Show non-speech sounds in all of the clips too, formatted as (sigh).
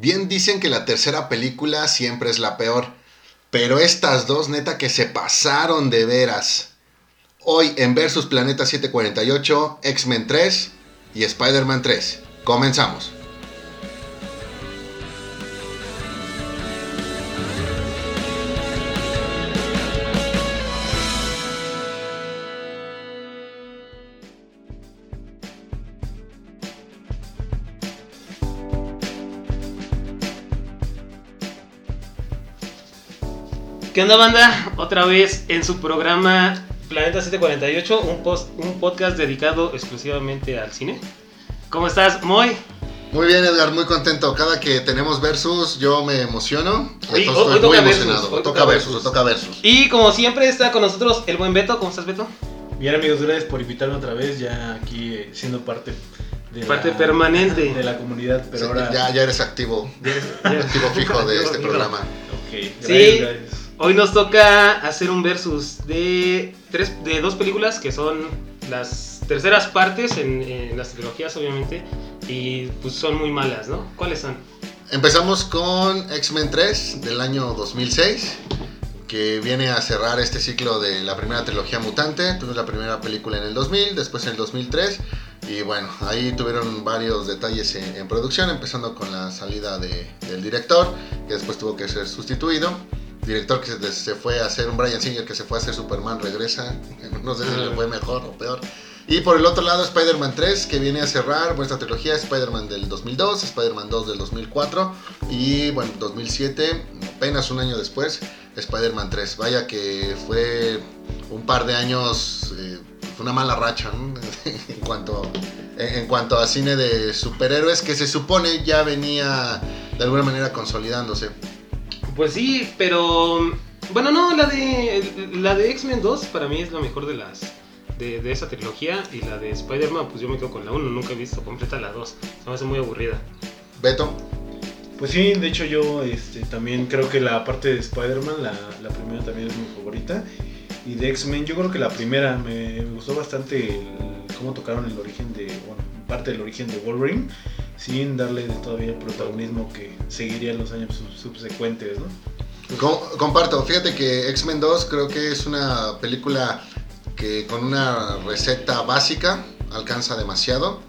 Bien dicen que la tercera película siempre es la peor, pero estas dos neta que se pasaron de veras. Hoy en Versus Planeta 748, X-Men 3 y Spider-Man 3. Comenzamos. ¿Qué onda, banda? Otra vez en su programa Planeta 748, un, post, un podcast dedicado exclusivamente al cine. ¿Cómo estás, Moy? Muy bien, Edgar, muy contento. Cada que tenemos versus, yo me emociono. Hoy- Entonces hoy- hoy estoy muy toca emocionado. versus, hoy toca versus, versus. toca versus. Y como siempre está con nosotros el buen Beto. ¿Cómo estás, Beto? Bien amigos, gracias por invitarme otra vez, ya aquí eh, siendo parte de Parte la, permanente. de la comunidad, pero Sí, ahora... ya, ya eres activo, Ya- activo fijo de este programa. Ok, gracias, Sí. gracias. Hoy nos toca hacer un versus de, tres, de dos películas que son las terceras partes en, en las trilogías, obviamente. Y pues son muy malas, ¿no? ¿Cuáles son? Empezamos con X-Men 3 del año 2006, que viene a cerrar este ciclo de la primera trilogía mutante. Tuvimos la primera película en el 2000, después en el 2003. Y bueno, ahí tuvieron varios detalles en, en producción, empezando con la salida de- del director, que después tuvo que ser sustituido. Director que se, fue a hacer, un Brian Singer que se fue a hacer Superman, regresa. No sé si fue mejor o peor. Y por el otro lado, Spider-Man 3, que viene a cerrar nuestra trilogía, Spider-Man del 2002, Spider-Man 2 del 2004 y, bueno, 2007, apenas un año después, Spider-Man 3. Vaya que fue un par de años, eh, fue una mala racha (laughs) en, cuanto, en cuanto a cine de superhéroes que se supone ya venía de alguna manera consolidándose. Pues sí, pero. Bueno, no, la de. La de X-Men 2 para mí es la mejor de las. De, de esa trilogía. Y la de Spider-Man, pues yo me quedo con la 1. Nunca he visto completa la 2. Se me hace muy aburrida. Beto, Pues sí, de hecho yo este, también creo que la parte de Spider-Man, la, la primera también es mi favorita. Y de X-Men, yo creo que la primera me, me gustó bastante el- cómo tocaron el origen de, bueno, parte del origen de Wolverine, sin darle todavía el protagonismo que seguiría en los años sub- subsecuentes, ¿no? Com- comparto, fíjate que X-Men 2 creo que es una película que con una receta básica alcanza demasiado.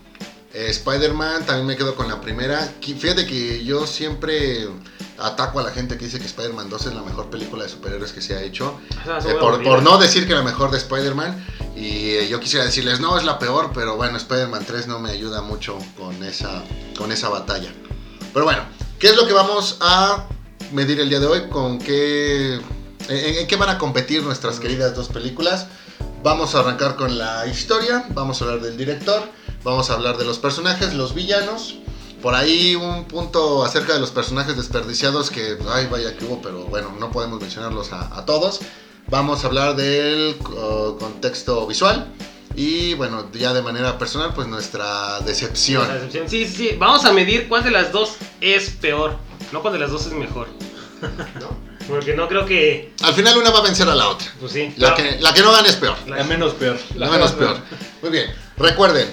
Eh, Spider-Man también me quedo con la primera. Fíjate que yo siempre ataco a la gente que dice que Spider-Man 2 es la mejor película de superhéroes que se ha hecho. Eh, por, no decir que la mejor de Spider-Man. Y eh, yo quisiera decirles, no, es la peor, pero bueno, Spider-Man 3 no me ayuda mucho con esa, con esa batalla. Pero bueno, ¿qué es lo que vamos a medir el día de hoy? ¿Con qué, en, en qué van a competir nuestras queridas dos películas? Vamos a arrancar con la historia, vamos a hablar del director, vamos a hablar de los personajes, los villanos. Por ahí un punto acerca de los personajes desperdiciados que, ay, vaya que hubo, pero bueno, no podemos mencionarlos a, a todos. Vamos a hablar del uh, contexto visual y, bueno, ya de manera personal, pues nuestra decepción. La decepción. Sí, sí, sí. Vamos a medir cuál de las dos es peor. No cuál de las dos es mejor. ¿No? Porque no creo que. Al final una va a vencer a la otra. Pues sí. La que, la que no gane es peor. La menos peor. La menos peor. Muy bien. Recuerden,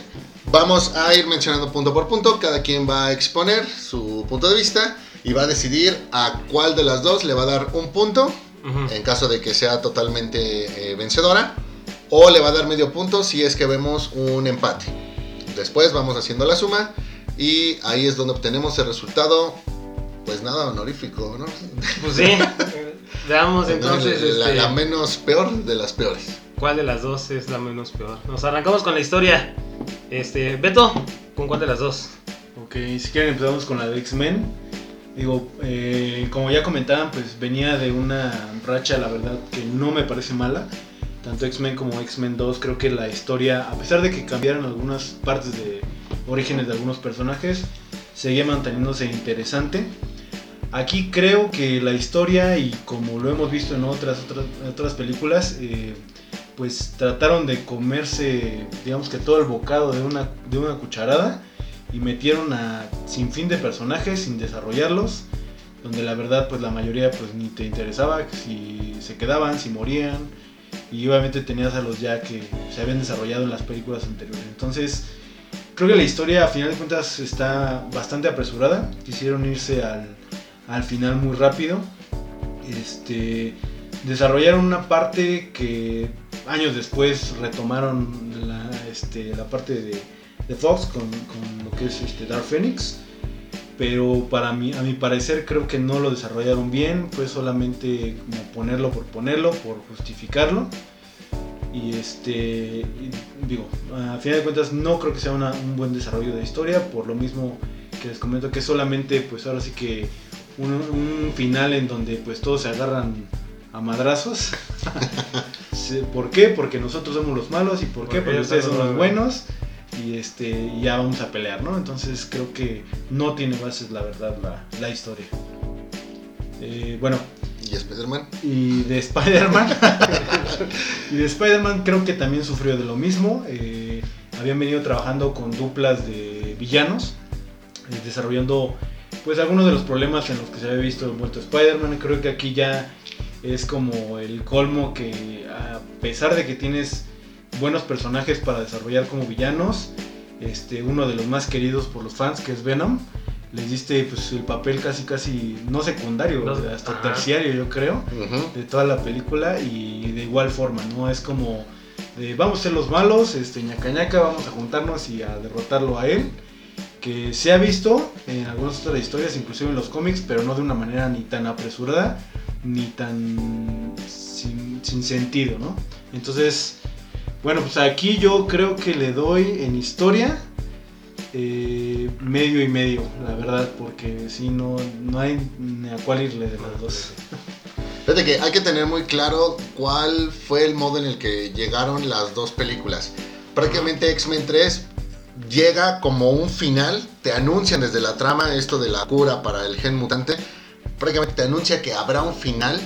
vamos a ir mencionando punto por punto. Cada quien va a exponer su punto de vista y va a decidir a cuál de las dos le va a dar un punto en caso de que sea totalmente eh, vencedora o le va a dar medio punto si es que vemos un empate. Después vamos haciendo la suma y ahí es donde obtenemos el resultado, pues nada honorífico, ¿no? Pues sí. (laughs) Veamos entonces la, este, la menos peor de las peores. cuál de las dos es la menos peor. Nos arrancamos con la historia. Este, Beto, ¿con cuál de las dos? Ok, si quieren empezamos con la de X-Men. Digo, eh, como ya comentaban, pues venía de una racha, la verdad, que no me parece mala. Tanto X-Men como X-Men 2, creo que la historia, a pesar de que cambiaron algunas partes de orígenes de algunos personajes, seguía manteniéndose interesante. Aquí creo que la historia, y como lo hemos visto en otras, otras, otras películas, eh, pues trataron de comerse, digamos que todo el bocado de una, de una cucharada y metieron a sin fin de personajes sin desarrollarlos donde la verdad pues la mayoría pues ni te interesaba si se quedaban si morían y obviamente tenías a los ya que se habían desarrollado en las películas anteriores entonces creo que la historia a final de cuentas está bastante apresurada. Quisieron irse al, al final muy rápido. Este, desarrollaron una parte que años después retomaron la, este, la parte de, de Fox con, con lo que es este Dark Phoenix pero para mí, a mi parecer creo que no lo desarrollaron bien, fue solamente ponerlo por ponerlo, por justificarlo. Y este, digo, a final de cuentas no creo que sea un buen desarrollo de historia, por lo mismo que les comento que solamente pues ahora sí que un, un final en donde pues todos se agarran a madrazos. ¿Por qué? Porque nosotros somos los malos y por qué? Porque ustedes son los buenos. y este y ya vamos a pelear, ¿no? Entonces creo que no tiene bases la verdad la, la historia. Eh, bueno, ¿Y Spider-Man? y de Spider-Man. (laughs) y de Spider-Man creo que también sufrió de lo mismo. Eh, habían venido trabajando con duplas de villanos, eh, desarrollando pues algunos de los problemas en los que se había visto envuelto Spider-Man. Creo que aquí ya es como el colmo que a pesar de que tienes buenos personajes para desarrollar como villanos, este, uno de los más queridos por los fans que es Venom, les diste pues el papel casi casi no secundario, No, hasta ajá. terciario yo creo de toda la película y de igual forma, ¿no? Es como de, vamos a ser los malos, este ñaca ñaca, vamos a juntarnos y a derrotarlo a él. Que se ha visto en algunas otras historias, inclusive en los cómics, pero no de una manera ni tan apresurada ni tan sin, sin sentido, ¿no? Entonces, bueno, pues aquí yo creo que le doy en historia eh, medio y medio, la verdad, porque si no, no hay ni a cuál irle de las dos. Fíjate que hay que tener muy claro cuál fue el modo en el que llegaron las dos películas. Prácticamente X-Men 3 llega como un final, te anuncian desde la trama esto de la cura para el gen mutante, prácticamente te anuncia que habrá un final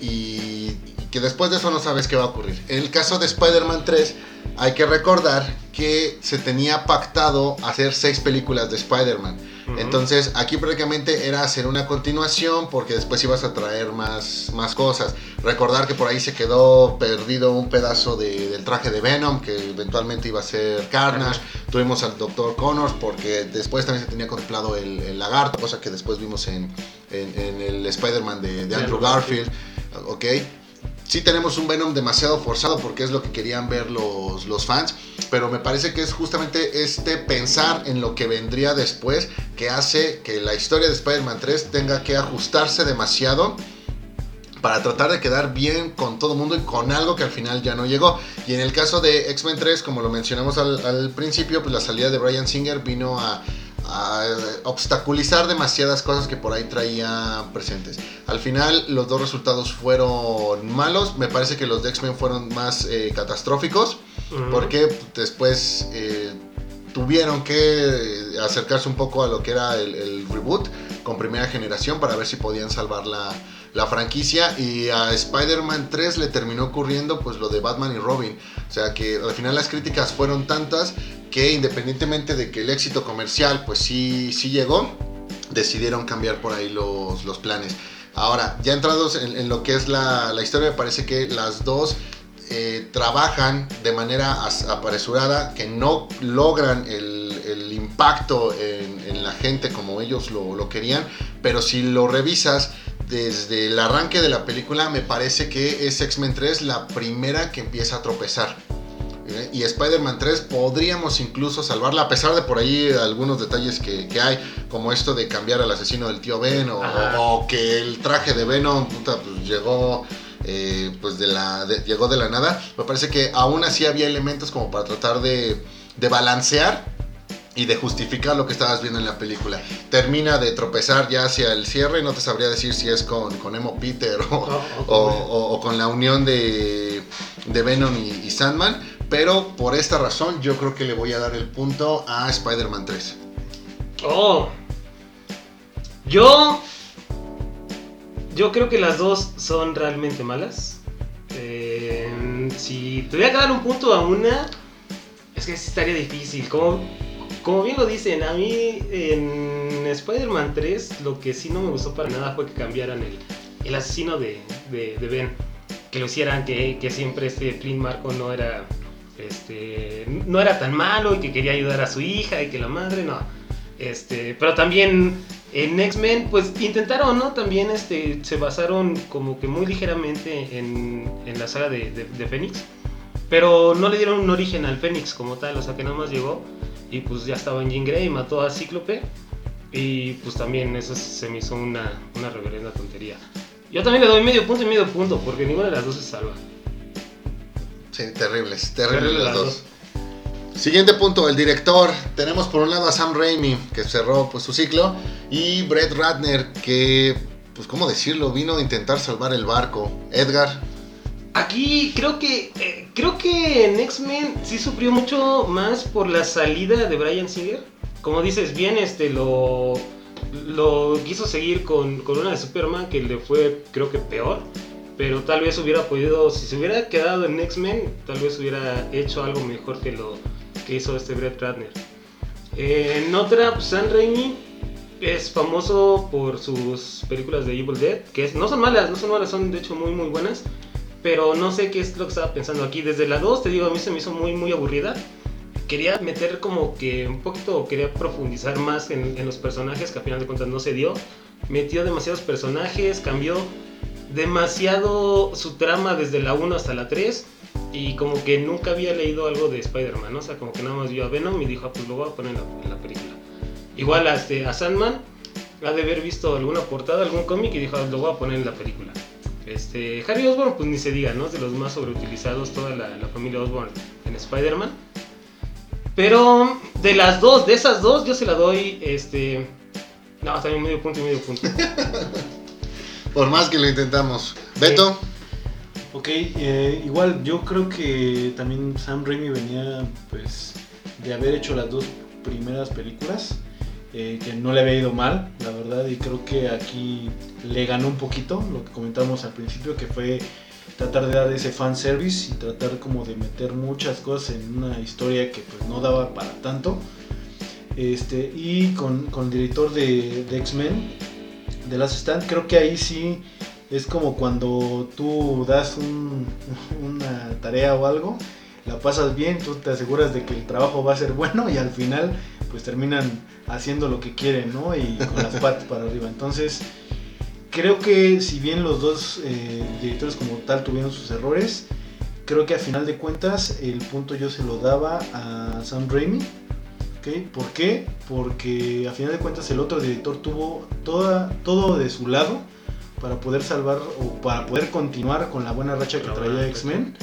y, que después de eso no sabes qué va a ocurrir. En el caso de Spider-Man 3 hay que recordar que se tenía pactado hacer seis películas de Spider-Man. Entonces aquí prácticamente era hacer una continuación porque después ibas a traer más, más cosas. Recordar que por ahí se quedó perdido un pedazo de- del traje de Venom que eventualmente iba a ser Carnage. Tuvimos al Dr. Connors porque después también se tenía contemplado el, el lagarto, cosa que después vimos en, en- en el Spider-Man de, de Andrew Garfield. Ok. Sí tenemos un Venom demasiado forzado porque es lo que querían ver los, los fans, pero me parece que es justamente este pensar en lo que vendría después que hace que la historia de Spider-Man 3 tenga que ajustarse demasiado para tratar de quedar bien con todo el mundo y con algo que al final ya no llegó. Y en el caso de X-Men 3, como lo mencionamos al, al principio, pues la salida de Brian Singer vino a, a obstaculizar demasiadas cosas que por ahí traía presentes. Al final los dos resultados fueron malos, me parece que los de X-Men fueron más eh, catastróficos, porque pues, eh, tuvieron que eh, acercarse un poco a lo que era el, el reboot con primera generación para ver si podían salvar la, la franquicia y a Spider-Man 3 le terminó ocurriendo pues lo de Batman y Robin. O sea que al final las críticas fueron tantas que independientemente de que el éxito comercial pues sí, sí llegó, decidieron cambiar por ahí los, los planes. Ahora, ya entrados en, lo que es la, la historia, me parece que las dos eh, trabajan de manera apresurada, que no logran el, el impacto en, en la gente como ellos lo, lo querían, pero si lo revisas desde el arranque de la película, me parece que es X-Men 3 la primera que empieza a tropezar. ¿Eh? Y Spider-Man 3 podríamos incluso salvarla, a pesar de por ahí algunos detalles que, que hay, como esto de cambiar al asesino del tío Ben, o, que el traje de Venom puta, pues, llegó, eh, pues de la, de- llegó de la nada. Me parece que aún así había elementos como para tratar de, de balancear y de justificar lo que estabas viendo en la película. Termina de tropezar ya hacia el cierre, no te sabría decir si es con, con Emo Peter (laughs) o, O- o o, con- o- o con la unión de, de Venom y, y Sandman, pero por esta razón yo creo que le voy a dar el punto a Spider-Man 3. Oh. Yo. Yo creo que las dos son realmente malas. Eh, si tuviera que dar un punto a una, es que estaría difícil. Como, como bien lo dicen, a mí en Spider-Man 3 lo que sí no me gustó para nada fue que cambiaran el, el asesino de, de, de Ben. Que lo hicieran, que, que siempre este Flynn Marco no era este, no era tan malo y que quería ayudar a su hija y que la madre, no. Este, pero también en X-Men, pues intentaron, ¿no? También este, se basaron como que muy ligeramente en, en la saga de, de, de Fénix. Pero no le dieron un origen al Fénix como tal, o sea que nada más llegó y pues ya estaba en Jean Grey mató a Cíclope. Y pues también eso se me hizo una, una reverenda tontería. Yo también le doy medio punto y medio punto, porque ninguna de las dos se salva. Sí, terribles, terribles Terrible las las dos. Siguiente punto, el director. Tenemos por un lado a Sam Raimi, que cerró pues, su ciclo, y Brett Ratner, que, pues, ¿cómo decirlo? Vino a intentar salvar el barco. Edgar, Aquí creo que eh, creo que en X-Men sí sufrió mucho más por la salida de Brian Singer. Como dices bien, este lo lo quiso seguir con, con una de Superman que le fue creo que peor. Pero tal vez hubiera podido, si se hubiera quedado en X-Men, tal vez hubiera hecho algo mejor que lo que hizo este Brett Ratner. Eh, en otra, pues, Sam Raimi es famoso por sus películas de Evil Dead, que no son malas, no son malas, son de hecho muy muy buenas. Pero no sé qué es lo que estaba pensando aquí. Desde la 2, te digo, a mí se me hizo muy muy aburrida. Quería meter como que un poquito, quería profundizar más en, en los personajes, que al final de cuentas no se dio. Metió demasiados personajes, cambió demasiado su trama desde la 1 hasta la 3 y como que nunca había leído algo de Spider-Man, o sea, como que nada más vio a Venom y dijo, ah, pues lo voy a poner en la, película. Igual a, este, a Sandman, ha de haber visto alguna portada, algún cómic y dijo, ah, lo voy a poner en la película. Este, Harry Osborn, pues ni se diga, ¿no? Es de los más sobreutilizados, toda la, la familia Osborn en Spider-Man. Pero de las dos, de esas dos, yo se la doy, este... No, también medio punto y medio punto. (laughs) por más que lo intentamos. Beto, Ok, eh, igual yo creo que también Sam Raimi venía pues de haber hecho las dos primeras películas, eh, que no le había ido mal, la verdad, y creo que aquí le ganó un poquito, lo que comentamos al principio, que fue tratar de dar ese fan service y tratar como de meter muchas cosas en una historia que pues no daba para tanto. Este, y con, con el director de, de X-Men, de Last Stand, creo que ahí sí es como cuando tú das un- una tarea o algo, la pasas bien, tú te aseguras de que el trabajo va a ser bueno y al final pues terminan haciendo lo que quieren, ¿no? Y con las patas para arriba. Entonces, creo que si bien los dos eh, directores como tal tuvieron sus errores, creo que a final de cuentas el punto yo se lo daba a Sam Raimi. ¿Ok? ¿Por qué? Porque a final de cuentas el otro director tuvo toda, todo de su lado para poder salvar o para poder continuar con la buena racha que traía X-Men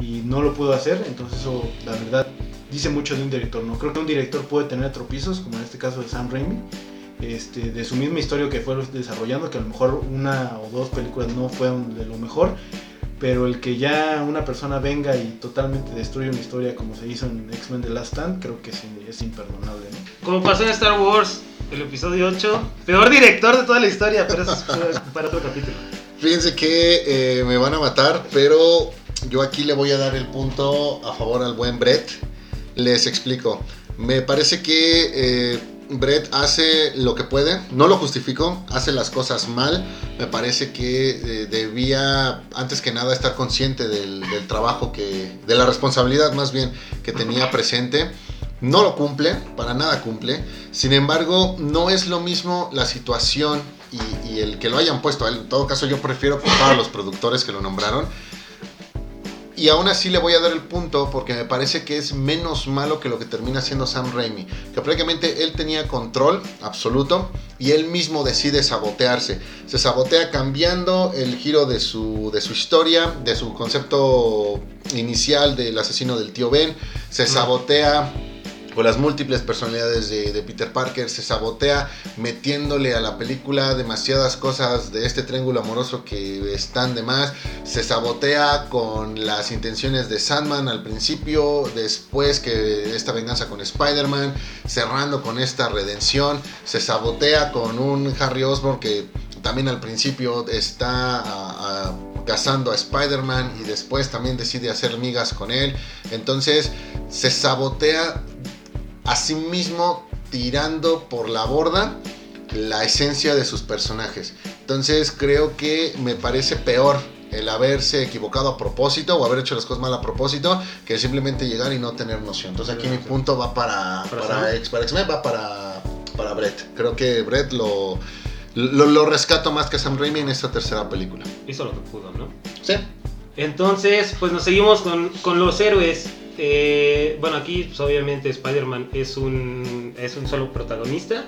y no lo pudo hacer, entonces eso la verdad dice mucho de un director, ¿no? Creo que un director puede tener tropiezos, como en este caso de Sam Raimi, este, de su misma historia que fue desarrollando, que a lo mejor una o dos películas no fueron de lo mejor, pero el que ya una persona venga y totalmente destruya una historia como se hizo en X-Men The Last Stand, creo que sí, es imperdonable, ¿no? Como pasó en Star Wars, el episodio 8. Peor director de toda la historia, pero eso es para otro capítulo. fíjense que eh, me van a matar, pero yo aquí le voy a dar el punto a favor al buen Brett. Les explico. Me parece que eh, Brett hace lo que puede, no lo justifico, hace las cosas mal. Me parece que eh, debía, antes que nada, estar consciente del, trabajo que, de la responsabilidad más bien que tenía presente. No lo cumple, para nada cumple. Sin embargo, no es lo mismo la situación y, el que lo hayan puesto. En todo caso, yo prefiero culpar a los productores que lo nombraron. Y aún así le voy a dar el punto porque me parece que es menos malo que lo que termina siendo Sam Raimi. Que prácticamente él tenía control absoluto y él mismo decide sabotearse. Se sabotea cambiando el giro de su, de su historia, de su concepto inicial del asesino del tío Ben. Se sabotea con las múltiples personalidades de, Peter Parker, se sabotea metiéndole a la película demasiadas cosas de este triángulo amoroso que están de más, se sabotea con las intenciones de Sandman al principio, después que esta venganza con Spider-Man, cerrando con esta redención, se sabotea con un Harry Osborn que también al principio está a- a- cazando a Spider-Man y después también decide hacer migas con él, entonces se sabotea a sí mismo tirando por la borda la esencia de sus personajes. Entonces creo que me parece peor el haberse equivocado a propósito o haber hecho las cosas mal a propósito que simplemente llegar y no tener noción. Entonces aquí mi punto va para, ¿Para? X- para X-Men, va para, para Brett. Creo que Brett lo, lo, lo rescato más que Sam Raimi en esta tercera película. Hizo lo que pudo, ¿no? Sí. Entonces, pues nos seguimos con, con los héroes. Eh, bueno, aquí pues, obviamente Spider-Man es un, es un solo protagonista.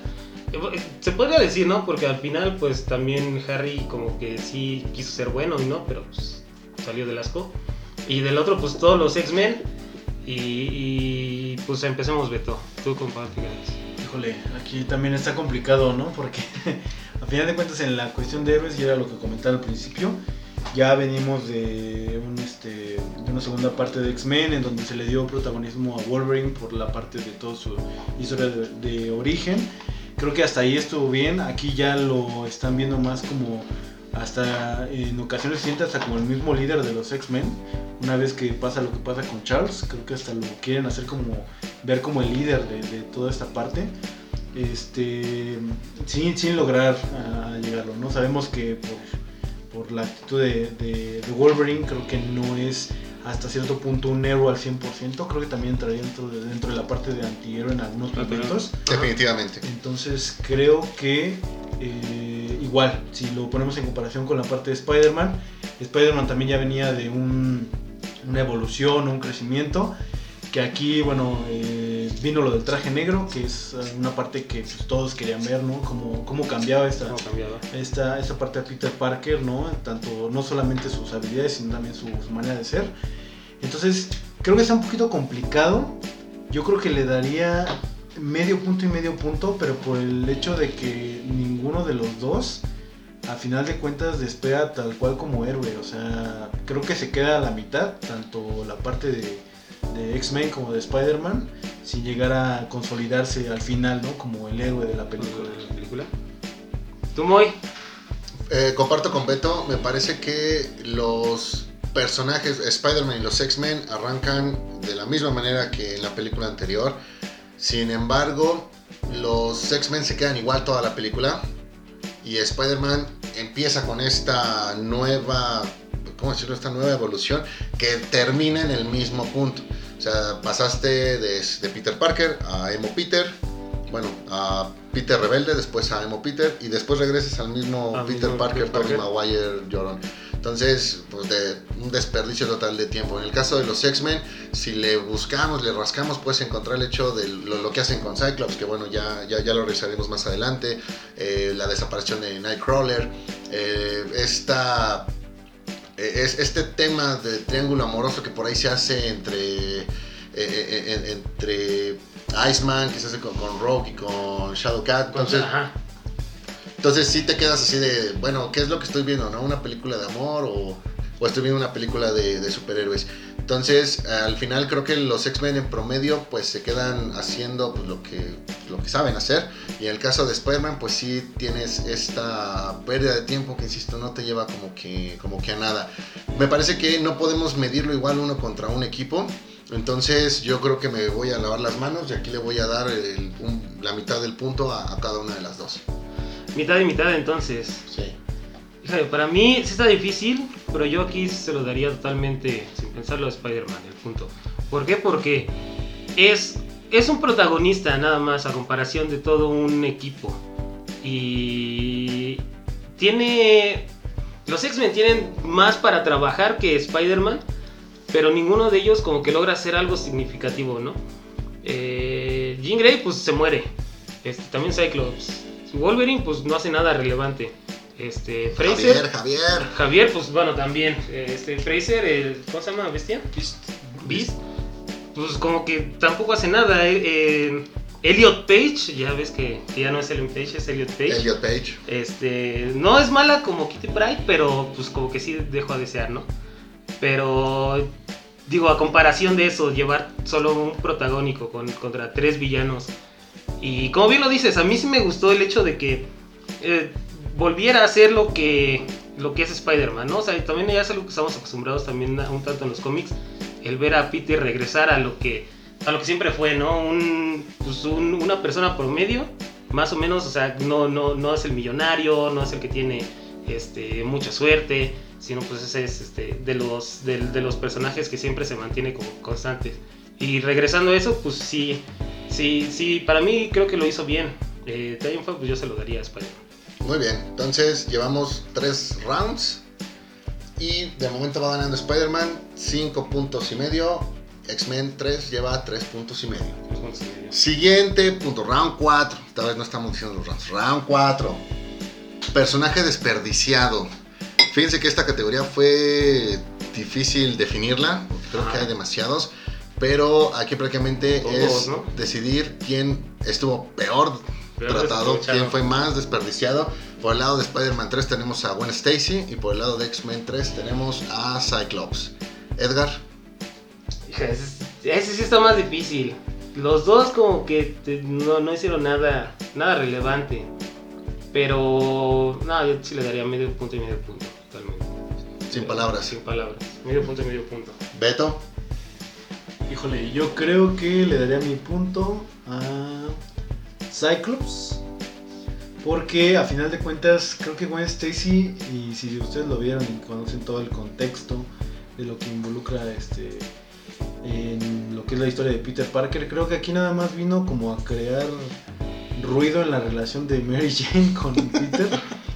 Eh, Se podría decir, ¿no? Porque al final pues también Harry como que sí quiso ser bueno y no, pero pues salió del asco. Y del otro pues todos los X-Men. Y, y, pues empecemos Beto. Tú comparte. Híjole, aquí también está complicado, ¿no? Porque (laughs) a final de cuentas en la cuestión de héroes, y era lo que comentaba al principio, ya venimos de, un, este, de una segunda parte de X-Men en donde se le dio protagonismo a Wolverine por la parte de toda su historia de, de origen. Creo que hasta ahí estuvo bien, aquí ya lo están viendo más como hasta en ocasiones se siente hasta como el mismo líder de los X-Men. Una vez que pasa lo que pasa con Charles, creo que hasta lo quieren hacer como ver como el líder de, de toda esta parte. Este, sin, sin lograr ah, llegarlo, ¿no? Sabemos que por, por la actitud de, de- de Wolverine, creo que no es hasta cierto punto un héroe al 100%. Creo que también entraría dentro de, dentro de la parte de antihéroe en algunos momentos. Definitivamente. Entonces creo que eh, igual, si lo ponemos en comparación con la parte de Spider-Man, Spider-Man también ya venía de un- una evolución, un crecimiento, que aquí, bueno, eh, vino lo del traje negro, que es eh, una parte que pues, todos querían ver, ¿no? Cómo, cómo cambiaba esta, esta, esta parte de Peter Parker, ¿no? Tanto, no solamente sus habilidades, sino también su, su manera de ser. Entonces, creo que está un poquito complicado. Yo creo que le daría medio punto y medio punto, pero por el hecho de que ninguno de los dos, a final de cuentas, despega tal cual como héroe. O sea, creo que se queda a la mitad, tanto la parte de, de X-Men como de Spider-Man, sin llegar a consolidarse al final, ¿no? Como el héroe de la película. de la película. ¿Tú, Moy? Eh, comparto con Beto, me parece que los personajes Spider-Man y los X-Men arrancan de la misma manera que en la película anterior. Sin embargo, los X-Men se quedan igual toda la película y Spider-Man empieza con esta nueva, ¿cómo decirlo? Esta nueva evolución que termina en el mismo punto. O sea, pasaste de, de Peter Parker a Emo Peter, bueno, a Peter Rebelde, después a Emo Peter y después regresas al mismo Peter Parker, Tobey. Maguire, Jordan. Entonces, pues de un desperdicio total de tiempo. En el caso de los X-Men, si le buscamos, le rascamos, puedes encontrar el hecho de lo, lo que hacen con Cyclops, que bueno, ya, ya, ya lo revisaremos más adelante. Eh, la desaparición de Nightcrawler. eh, esta, es, este tema de triángulo amoroso que por ahí se hace entre, eh, eh, en- entre Iceman, que se hace con, con Rogue y con Shadowcat. Entonces, Ajá. entonces sí te quedas así de, bueno, ¿qué es lo que estoy viendo? ¿No? ¿Una película de amor o, o estoy viendo una película de, de superhéroes? Entonces, al final creo que los X-Men en promedio pues se quedan haciendo pues, lo, que, lo que saben hacer. Y en el caso de Spider-Man pues sí tienes esta pérdida de tiempo que, insisto, no te lleva como que, como que a nada. Me parece que no podemos medirlo igual uno contra un equipo. Entonces yo creo que me voy a lavar las manos y aquí le voy a dar el- un- la mitad del punto a- a cada una de las dos. Mitad y mitad entonces. Sí. Híjole, para mí sí está difícil, pero yo aquí se lo daría totalmente, sin pensarlo, a Spider-Man, el punto. ¿Por qué? Porque es, es un protagonista nada más a comparación de todo un equipo. Y tiene... Los X-Men tienen más para trabajar que Spider-Man, pero ninguno de ellos como que logra hacer algo significativo, ¿no? Eh, Jean Grey pues se muere. Este, también Cyclops. Wolverine pues no hace nada relevante. Este, Fraser... Javier, Javier. Javier, pues bueno, también. Este, Fraser, el, ¿cómo se llama? ¿Bestia? Beast. Pues como que tampoco hace nada. eh, eh, Elliot Page, ya ves que, que ya no es Elliot Page, es Elliot Page. Elliot Page. Este, no es mala como Kitty Pryde, pero pues como que sí dejó a desear, ¿no? Pero digo, a comparación de eso, llevar solo un protagónico con, contra tres villanos. Y como bien lo dices, a mí sí me gustó el hecho de que eh, volviera a ser lo que, lo que es Spider-Man, ¿no? O sea, también ya es algo que estamos acostumbrados también un tanto en los cómics, el ver a Peter regresar a lo que, a lo que siempre fue, ¿no? Pues un- una persona promedio, más o menos, o sea, no, no, no es el millonario, no es el que tiene este, mucha suerte, sino pues ese es este, de, los, de, los personajes que siempre se mantiene como constantes. Y regresando a eso, pues sí, sí, sí, para mí creo que lo hizo bien. Eh, Titanfall, pues yo se lo daría a Spider-Man. Muy bien, entonces llevamos tres rounds. Y de momento va ganando Spider-Man 5 puntos y medio. X-Men 3 lleva 3 puntos y medio. Siguiente punto, round 4. Esta vez no estamos diciendo los rounds. Round 4. Personaje desperdiciado. Fíjense que esta categoría fue difícil definirla. Creo que hay demasiados. Pero aquí prácticamente Todos, es ¿no? decidir quién estuvo Peor tratado, quién fue más desperdiciado. Por el lado de Spider-Man 3 tenemos a Gwen Stacy y por el lado de X-Men 3 tenemos a Cyclops. Edgar, ese, ese sí está más difícil. Los dos como que te- no, no hicieron nada, nada relevante. Pero no, yo sí le daría medio punto y medio punto, totalmente. sin palabras. Sin palabras. Medio punto y medio punto. Beto, Híjole, yo creo que le daría mi punto a Cyclops. Porque a final de cuentas, creo que Gwen Stacy, y si ustedes lo vieron y conocen todo el contexto de lo que involucra este en lo que es la historia de Peter Parker, creo que aquí nada más vino como a crear ruido en la relación de Mary (laughs) Jane con Peter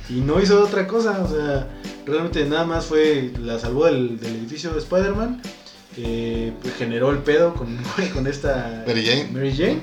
y no hizo otra cosa, o sea, realmente nada más fue, la salvó del, del edificio de Spider-Man, eh, pues generó el pedo con, (laughs) con esta Mary Jane. Mary Jane,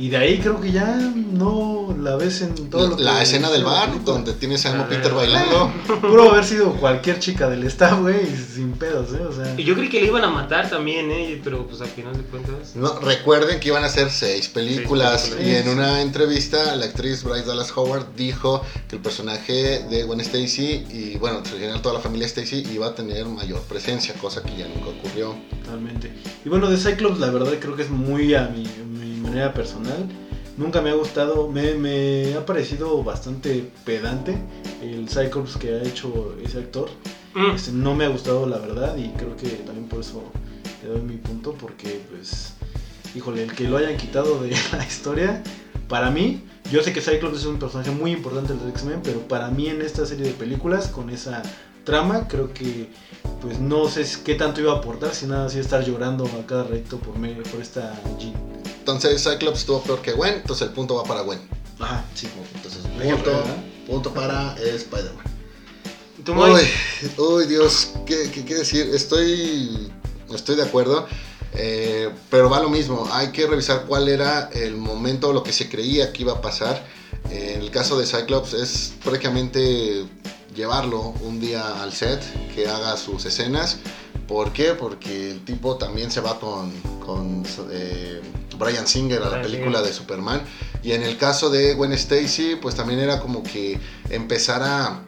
y de ahí creo que ya no la ves en todo lo que la escena del la bar película. donde tienes a Emma Ah, Peter ah, bailando. (laughs) Pudo haber sido cualquier chica del staff, güey, sin pedos, ¿eh? O sea, Y yo creí que le iban a matar también, ¿eh? Pero pues al final de cuentas. No, recuerden que iban a ser seis películas Seis y en una entrevista la actriz Bryce Dallas Howard dijo que el personaje de Gwen Stacy y bueno, en general toda la familia Stacy iba a tener mayor presencia, cosa que ya nunca ocurrió. Totalmente. Y bueno, de Cyclops la verdad creo que es muy a mi, mi manera personal. Nunca me ha gustado, me, me ha parecido bastante pedante el Cyclops que ha hecho ese actor. Mm, Este, no me ha gustado la verdad y creo que también por eso le doy mi punto porque pues, híjole, el que lo hayan quitado de (laughs) la historia, para mí, yo sé que Cyclops es un personaje muy importante de los X-Men, pero para mí en esta serie de películas con esa trama creo que pues no sé qué tanto iba a aportar, si nada así estar llorando a cada ratito por, me- por esta Jean. Entonces Cyclops estuvo peor que Gwen, entonces el punto va para Gwen. Ajá, sí. Entonces punto, punto para Spider-Man. Uy, uy, Dios, ¿qué, qué, qué decir? Estoy, estoy de acuerdo, eh, pero va lo mismo. Hay que revisar cuál era el momento, lo que se creía que iba a pasar. Eh, en el caso de Cyclops es prácticamente llevarlo un día al set, que haga sus escenas. ¿Por qué? Porque el tipo también se va con, con eh, Brian Singer a la película de Superman. Y en el caso de Gwen Stacy, pues también era como que empezar a,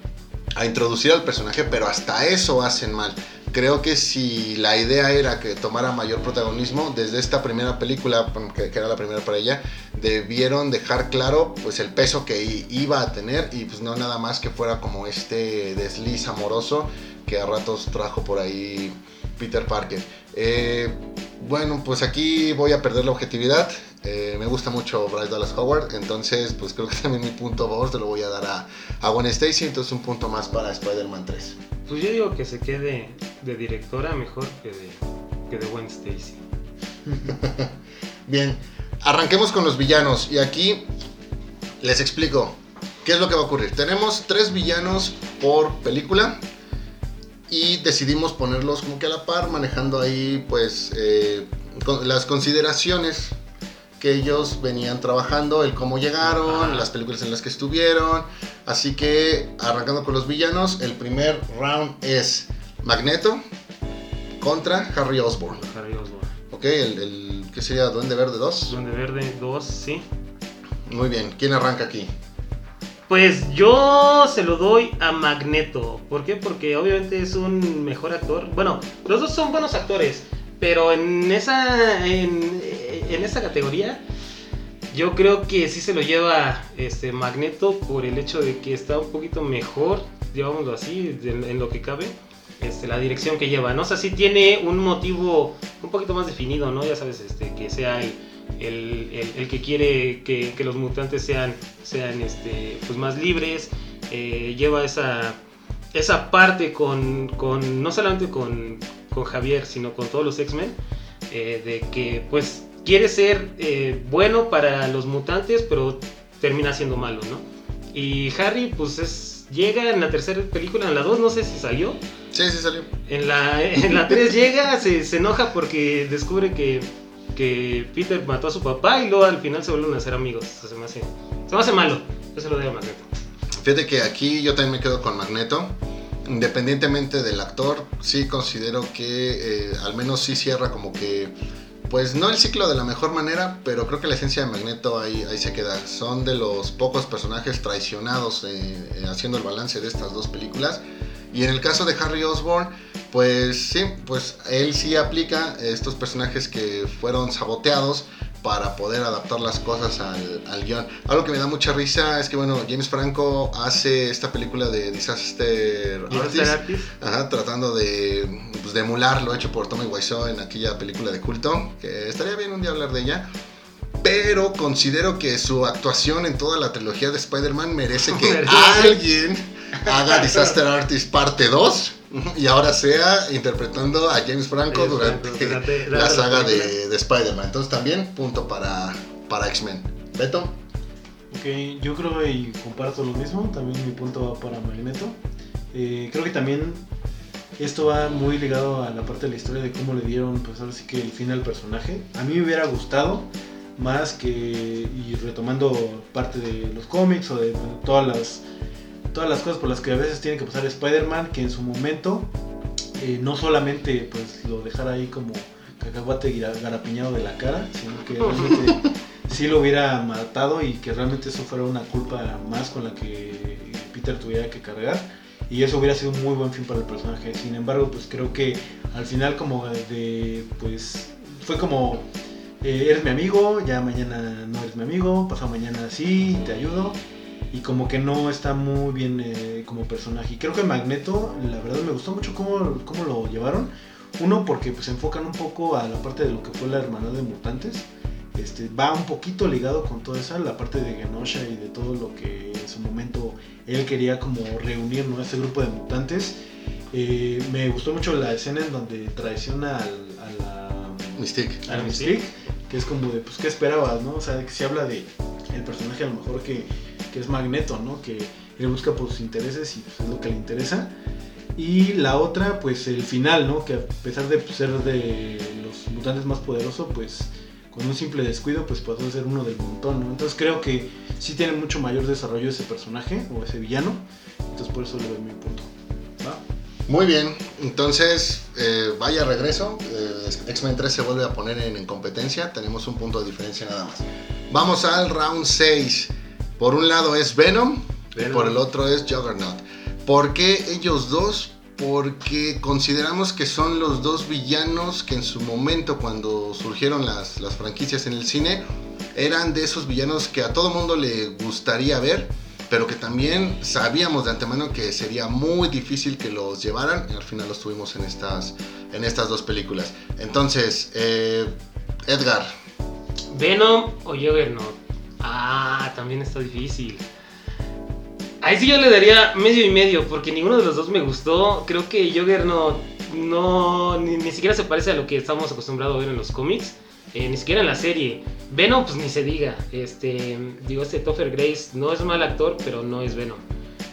a introducir al personaje, pero hasta eso hacen mal. Creo que si la idea era que tomara mayor protagonismo, desde esta primera película, que, que era la primera para ella, debieron dejar claro pues el peso que iba a tener y pues no nada más que fuera como este desliz amoroso que a ratos trajo por ahí Peter Parker. Eh, bueno, pues aquí voy a perder la objetividad. Eh, me gusta mucho Bryce Dallas Howard, entonces pues creo que (laughs) también mi punto favor te lo voy a dar a, a Gwen Stacy, entonces un punto más para Spider-Man 3. Pues yo digo que se quede de directora mejor que de, que de Gwen Stacy. (laughs) Bien, arranquemos con los villanos y aquí les explico qué es lo que va a ocurrir. Tenemos tres villanos por película y decidimos ponerlos como que a la par, manejando ahí pues eh, con- las consideraciones que ellos venían trabajando, el cómo llegaron, Ajá. las películas en las que estuvieron. Así que arrancando con los villanos, el primer round es Magneto contra Harry Osborn. Harry Osborn. Ok, el, el ¿qué sería? Duende Verde 2. Duende Verde 2, sí. Muy bien, ¿quién arranca aquí? Pues yo se lo doy a Magneto. ¿Por qué? Porque obviamente es un mejor actor. Bueno, los dos son buenos actores. Pero en esa. En, en esa categoría. Yo creo que sí se lo lleva este Magneto por el hecho de que está un poquito mejor, digámoslo así, en lo que cabe, este, la dirección que lleva, ¿no? O sea, sí tiene un motivo un poquito más definido, ¿no? Ya sabes, este, que sea el, el, el- el que quiere que, que los mutantes sean, sean este, pues más libres, eh, lleva esa, esa parte con, con no solamente con, con Javier, sino con todos los X-Men, eh, de que pues quiere ser eh, bueno para los mutantes, pero termina siendo malo, ¿no? Y Harry pues es, llega en la tercera película, en la 2 no sé si salió, Sí, sí salió. en la, en la 3 llega, se, se enoja porque descubre que, que Peter mató a su papá y luego al final se vuelven a ser amigos. Se, me hace, se me hace malo. Yo se lo digo a Magneto. Fíjate que aquí yo también me quedo con Magneto. Independientemente del actor, sí considero que eh, al menos sí cierra como que, pues no el ciclo de la mejor manera, pero creo que la esencia de Magneto ahí, ahí se queda. Son de los pocos personajes traicionados eh, eh, haciendo el balance de estas dos películas. Y en el caso de Harry Osborn, pues sí, pues él sí aplica estos personajes que fueron saboteados para poder adaptar las cosas al, al guion. Algo que me da mucha risa es que, bueno, James Franco hace esta película de Disaster Artist, Artist. ajá, tratando de, pues, de emular lo hecho por Tommy Wiseau en aquella película de culto, que estaría bien un día hablar de ella. Pero considero que su actuación en toda la trilogía de Spider-Man merece que (laughs) alguien haga Disaster Artist parte 2 y ahora sea interpretando a James Franco James durante, Franco, durante- la durante (laughs) la saga de, de Spider-Man. Entonces también punto para, para X-Men. Beto. Ok, yo creo y comparto lo mismo, también mi punto va para Magneto. Eh, creo que también esto va muy ligado a la parte de la historia de cómo le dieron, pues ahora sí que el fin al personaje. A mí me hubiera gustado más que, y retomando parte de los cómics o de todas las, todas las cosas por las que a veces tiene que pasar Spider-Man, que en su momento eh, no solamente pues lo dejara ahí como cacahuate garapiñado de la cara, sino que realmente (laughs) sí lo hubiera matado y que realmente eso fuera una culpa más con la que Peter tuviera que cargar y eso hubiera sido un muy buen fin para el personaje. Sin embargo, pues creo que al final como de pues fue como eh, eres mi amigo, ya mañana no eres mi amigo, pasado mañana sí, te ayudo y como que no está muy bien eh, como personaje. Y creo que Magneto, la verdad me gustó mucho cómo, cómo lo llevaron. Uno, porque pues se enfocan un poco a la parte de lo que fue la hermandad de mutantes. Este, va un poquito ligado con toda esa, la parte de Genosha y de todo lo que en su momento él quería como reunir, ¿no? Ese grupo de mutantes. Eh, me gustó mucho la escena en donde traiciona al- a la Mystique. a la Mystique, que es como de, pues, ¿qué esperabas, no? O sea, que se habla de el personaje a lo mejor que, que es Magneto, ¿no? Que él busca por sus intereses y pues, es lo que le interesa. Y la otra, pues el final, ¿no? Que a pesar de pues, ser de los mutantes más poderosos, pues con un simple descuido, pues pasó a ser uno del montón, ¿no? Entonces creo que sí tiene mucho mayor desarrollo ese personaje o ese villano. Entonces por eso le doy mi punto. ¿Va? Muy bien, entonces eh, vaya regreso. eh, X-Men 3 se vuelve a poner en, en competencia. Tenemos un punto de diferencia nada más. Vamos al round 6. Por un lado es Venom, y por el otro es Juggernaut. ¿Por qué ellos dos? Porque consideramos que son los dos villanos que en su momento, cuando surgieron las, las franquicias en el cine, eran de esos villanos que a todo mundo le gustaría ver pero que también sabíamos de antemano que sería muy difícil que los llevaran y al final los tuvimos en estas, en estas dos películas. Entonces, eh, Edgar, Venom o Juggernaut. Ah, también está difícil. Ahí sí yo le daría medio y medio, porque ninguno de los dos me gustó. Creo que Juggernaut no, ni, ni siquiera se parece a lo que estamos acostumbrados a ver en los cómics. eh, ni siquiera en la serie. Venom, pues ni se diga. Este, digo, este Topher Grace no es mal actor, pero no es Venom.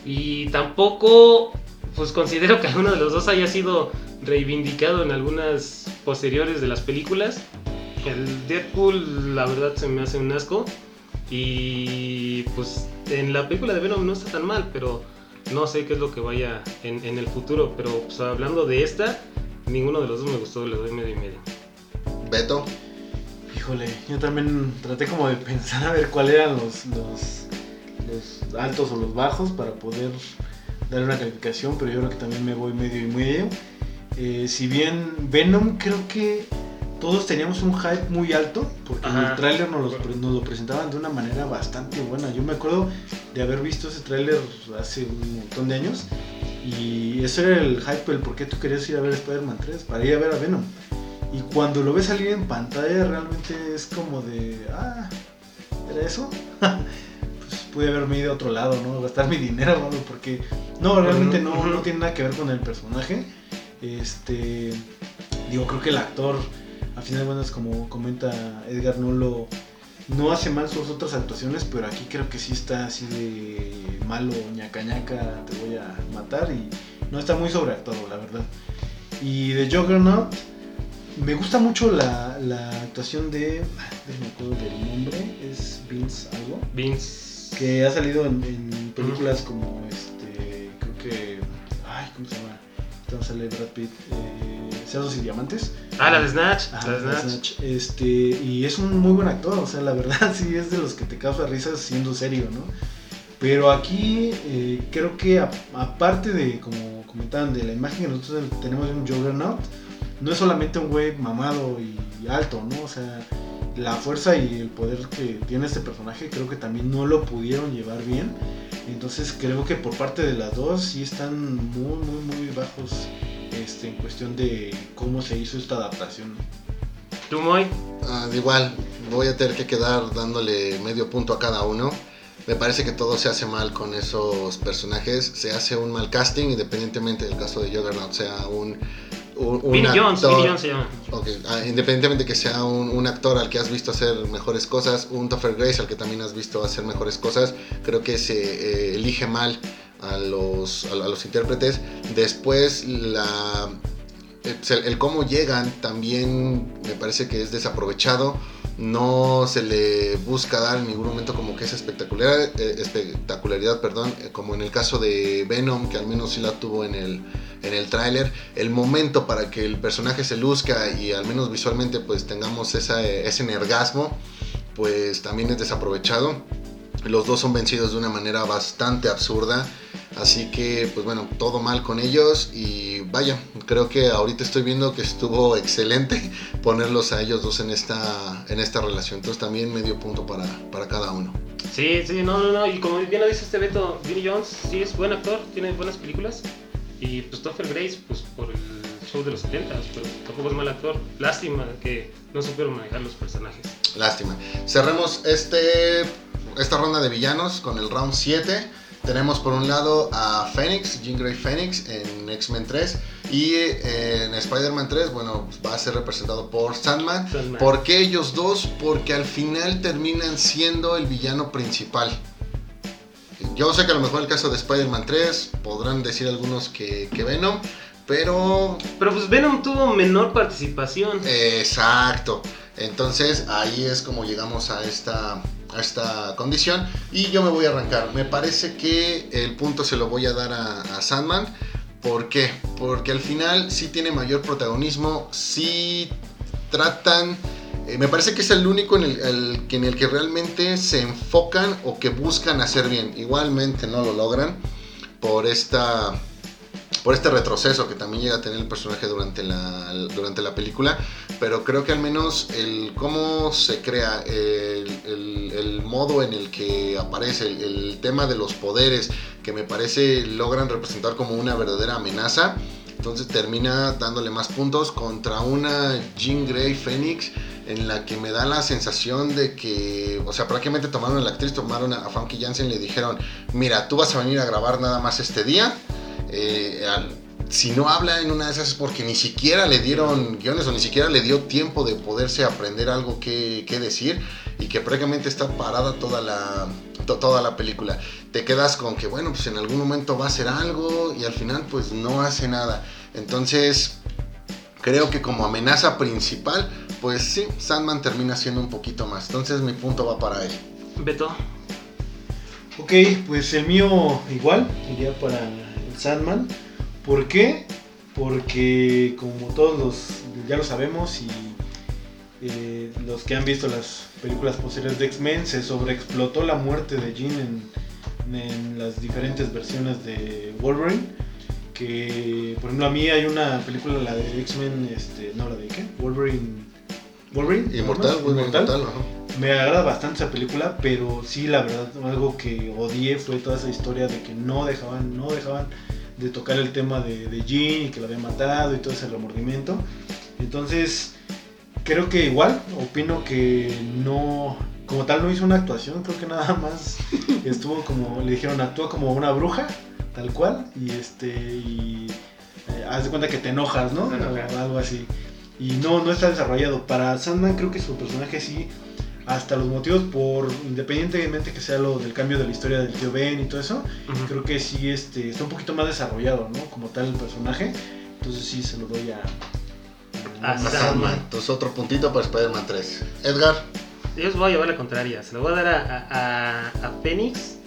Y tampoco, pues considero que alguno de los dos haya sido reivindicado en algunas posteriores de las películas. El Deadpool, la verdad, se me hace un asco. Y pues en la película de Venom no está tan mal, pero no sé qué es lo que vaya en, en el futuro. Pero pues, hablando de esta, ninguno de los dos me gustó, le doy medio y medio. Beto, Híjole, yo también traté como de pensar a ver cuáles eran los, los, los altos o los bajos para poder dar una calificación, pero yo creo que también me voy medio y medio. Eh, si bien Venom creo que todos teníamos un hype muy alto, porque en el tráiler nos, los nos lo presentaban de una manera bastante buena. Yo me acuerdo de haber visto ese tráiler hace un montón de años y ese era el hype, el por qué tú querías ir a ver Spider-Man 3, para ir a ver a Venom. Y cuando lo ves salir en pantalla realmente es como de, ah, ¿era eso? (laughs) pues pude haberme ido a otro lado, ¿no? Gastar mi dinero o algo, porque no, realmente no, no tiene nada que ver con el personaje. Este, digo, creo que el actor, a final de cuentas, como comenta Edgar, no lo, no hace mal sus otras actuaciones, pero aquí creo que sí está así de malo, ñaca ñaca, te voy a matar y no está muy sobreactuado, la verdad. Y de Juggernaut, me gusta mucho la, la actuación de, ah, déjame acuerdo del nombre, es Vince algo, Vince. que ha salido en, en películas como este, creo que, ay, ¿cómo se llama? Esta sale Brad Pitt, eh, Cerdos y Diamantes. Ah, la de Snatch. Ajá, la de Snatch. Snatch. Este, y es un muy buen actor, o sea, la verdad (laughs) sí es de los que te causa risas siendo serio, ¿no? Pero aquí eh, creo que aparte de, como comentaban, de la imagen que nosotros tenemos de un Juggernaut, no es solamente un güey mamado y alto, ¿no? O sea, la fuerza y el poder que tiene este personaje creo que también no lo pudieron llevar bien. Entonces creo que por parte de las dos sí están muy, muy, muy bajos este, en cuestión de cómo se hizo esta adaptación. ¿Tú, Moy? Ah, igual, voy a tener que quedar dándole medio punto a cada uno. Me parece que todo se hace mal con esos personajes. Se hace un mal casting, independientemente del caso de Juggernaut, sea un. Un, Jones. Vinnie Jones se llama. Ok, ah, independientemente que sea un, un actor al que has visto hacer mejores cosas, un Topher Grace al que también has visto hacer mejores cosas, creo que se eh, elige mal a los, a, a los intérpretes. Después, la, el, el cómo llegan también me parece que es desaprovechado. No se le busca dar en ningún momento como que esa espectacular, eh, espectacularidad, perdón, eh, como en el caso de Venom, que al menos sí la tuvo en el, en el tráiler. El momento para que el personaje se luzca y al menos visualmente pues tengamos esa, ese nergasmo, pues también es desaprovechado. Los dos son vencidos de una manera bastante absurda. Así que, pues bueno, todo mal con ellos. Y vaya, creo que ahorita estoy viendo que estuvo excelente (laughs) ponerlos a ellos dos en esta, en esta relación. Entonces también medio punto para, para cada uno. Sí, sí, no, no, no. Y como bien lo dice este Beto, Vinnie Jones sí es buen actor, tiene buenas películas. Y pues Topher Grace, pues por el show de los 70, pero tampoco es mal actor. Lástima que no supieron manejar los personajes. Lástima. Cerremos este, esta ronda de villanos con el round 7. Tenemos por un lado a Phoenix, Jean Grey Phoenix en X-Men 3 y eh, en Spider-Man 3, bueno, va a ser representado por Sandman. Sandman. ¿Por qué ellos dos? Porque al final terminan siendo el villano principal. Yo sé que a lo mejor el caso de Spider-Man 3 podrán decir algunos que, que Venom, pero Pero pues Venom tuvo menor participación. Exacto. Entonces ahí es como llegamos a esta, a esta condición. Y yo me voy a arrancar. Me parece que el punto se lo voy a dar a, a Sandman. ¿Por qué? Porque al final sí tiene mayor protagonismo. Sí tratan... eh, me parece que es el único en el, el en el que realmente se enfocan o que buscan hacer bien. Igualmente no lo logran por esta por este retroceso que también llega a tener el personaje durante la, durante la película, pero creo que al menos el cómo se crea, el, el- modo en el que aparece, el, el tema de los poderes, que me parece logran representar como una verdadera amenaza, entonces termina dándole más puntos contra una Jean Grey Phoenix en la que me da la sensación de que, o sea, prácticamente tomaron a la actriz, tomaron a Funky Jansen y le dijeron, mira, tú vas a venir a grabar nada más este día, eh, al- si no habla en una de esas es porque ni siquiera le dieron guiones o ni siquiera le dio tiempo de poderse aprender algo que, que decir y que prácticamente está parada toda la, to- toda la película. Te quedas con que, bueno, pues en algún momento va a hacer algo y al final pues no hace nada. Entonces, creo que como amenaza principal, pues sí, Sandman termina siendo un poquito más. Entonces mi punto va para él. Beto. Ok, pues el mío igual, iría para Sandman. ¿Por qué? Porque como todos los, ya lo sabemos y eh, los que han visto las películas posteriores de X-Men, se sobreexplotó la muerte de Jean en, en las diferentes versiones de Wolverine. Que, por ejemplo, a mí hay una película, la de X-Men, este, no, la de qué? Wolverine. Wolverine. Inmortal. Wolverine Inmortal, ajá. Me agrada bastante esa película, pero sí, la verdad, algo que odié fue toda esa historia de que no dejaban, no dejaban de tocar el tema de, de Jean y que lo había matado y todo ese remordimiento. Entonces, creo que igual, opino que no, como tal no hizo una actuación, creo que nada más (laughs) estuvo como, le dijeron, actúa como una bruja, tal cual, y este, y eh, haz de cuenta que te enojas, ¿no? O algo así. Y no, no está desarrollado. Para Sandman creo que su personaje sí, hasta los motivos por, independientemente que sea lo del cambio de la historia del tío Ben y todo eso, creo que sí este, está un poquito más desarrollado, ¿no? Como tal el personaje. Entonces sí se lo doy a... A A Sandman. Sandman. Entonces otro puntito para Spider-Man 3. Edgar, Yo os voy a llevar la contraria. Se lo voy a dar a, a, a- a Phoenix.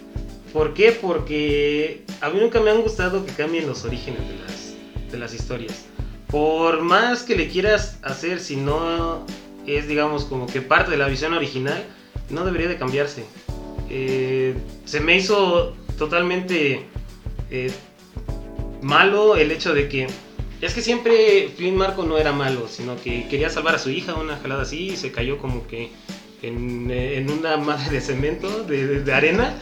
¿Por qué? Porque a mí nunca me han gustado que cambien los orígenes de las, de las historias. Por más que le quieras hacer, si no es, digamos, como que parte de la visión original, no debería de cambiarse. Eh, se me hizo totalmente eh, malo el hecho de que es que siempre Flynn Marco no era malo, sino que quería salvar a su hija, una jalada así, y se cayó como que en, eh, una madre de cemento, de arena,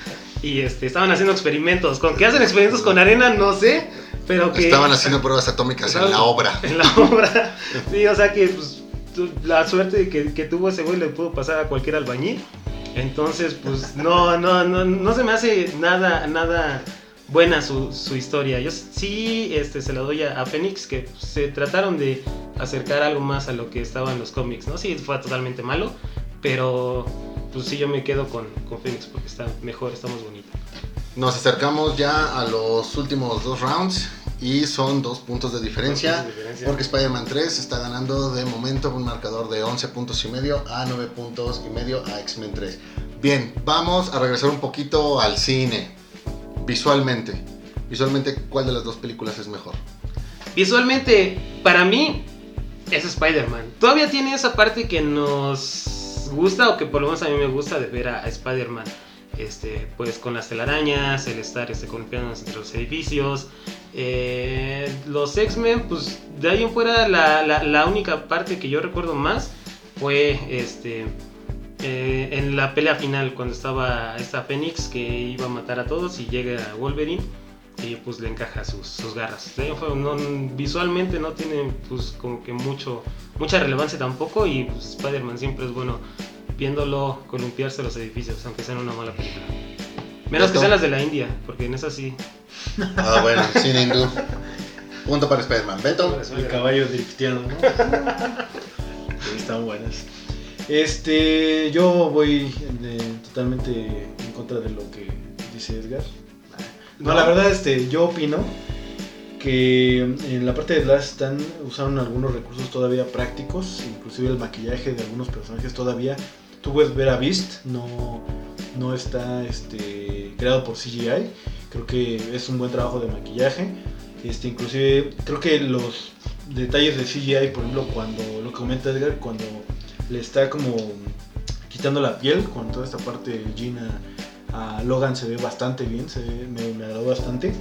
y este, estaban haciendo experimentos. ¿Con qué hacen experimentos con arena? No sé, pero que... estaban haciendo pruebas atómicas en la obra. En la obra. Sí, o sea que pues, la suerte que, que tuvo ese güey le pudo pasar a cualquier albañil. Entonces, pues no, no, no, no se me hace nada, nada buena su, su historia. Yo sí este, se la doy a, a Phoenix, que se trataron de acercar algo más a lo que estaba en los cómics, ¿no? Sí, fue totalmente malo, pero pues sí yo me quedo con, con Phoenix porque está mejor, está más bonito. Nos acercamos ya a los últimos dos rounds y son dos puntos de diferencia. Dos puntos de diferencia. Porque Spider-Man 3 está ganando de momento un marcador de 11 puntos y medio a 9 puntos y medio a X-Men 3. Bien, vamos a regresar un poquito al cine. Visualmente. Visualmente, ¿cuál de las dos películas es mejor? Visualmente, para mí, es Spider-Man. Todavía tiene esa parte que nos gusta, o que por lo menos a mí me gusta, de ver a, a Spider-Man. Este, pues con las telarañas, el estar este, entre los edificios. Eh, los X-Men, pues de ahí en fuera, la, la- única parte que yo recuerdo más fue este. eh, en la pelea final, cuando estaba esta Fénix que iba a matar a todos y llega Wolverine y pues le encaja sus, sus garras. No- visualmente no tiene pues como que mucho mucha relevancia tampoco y pues, Spider-Man siempre es bueno viéndolo columpiarse los edificios, aunque sean una mala película. Menos que Beto. sean las de la India, porque en esas sí. Ah, bueno, cine hindú. Punto para Spider-Man. Beto. El caballo drifteando, ¿no? Están buenas. Este, yo voy eh, totalmente en contra de lo que dice Edgar. No, la verdad, este, yo opino que en la parte de Glass están usaron algunos recursos todavía prácticos, inclusive el maquillaje de algunos personajes todavía. Tú puedes ver a Beast, no, no está este, creado por CGI. Creo que es un buen trabajo de maquillaje. Este, inclusive creo que los detalles de CGI, por ejemplo, cuando lo que comenta Edgar, cuando le está como quitando la piel, con toda esta parte de Gina a Logan se ve bastante bien, se ve- me, me agradó bastante.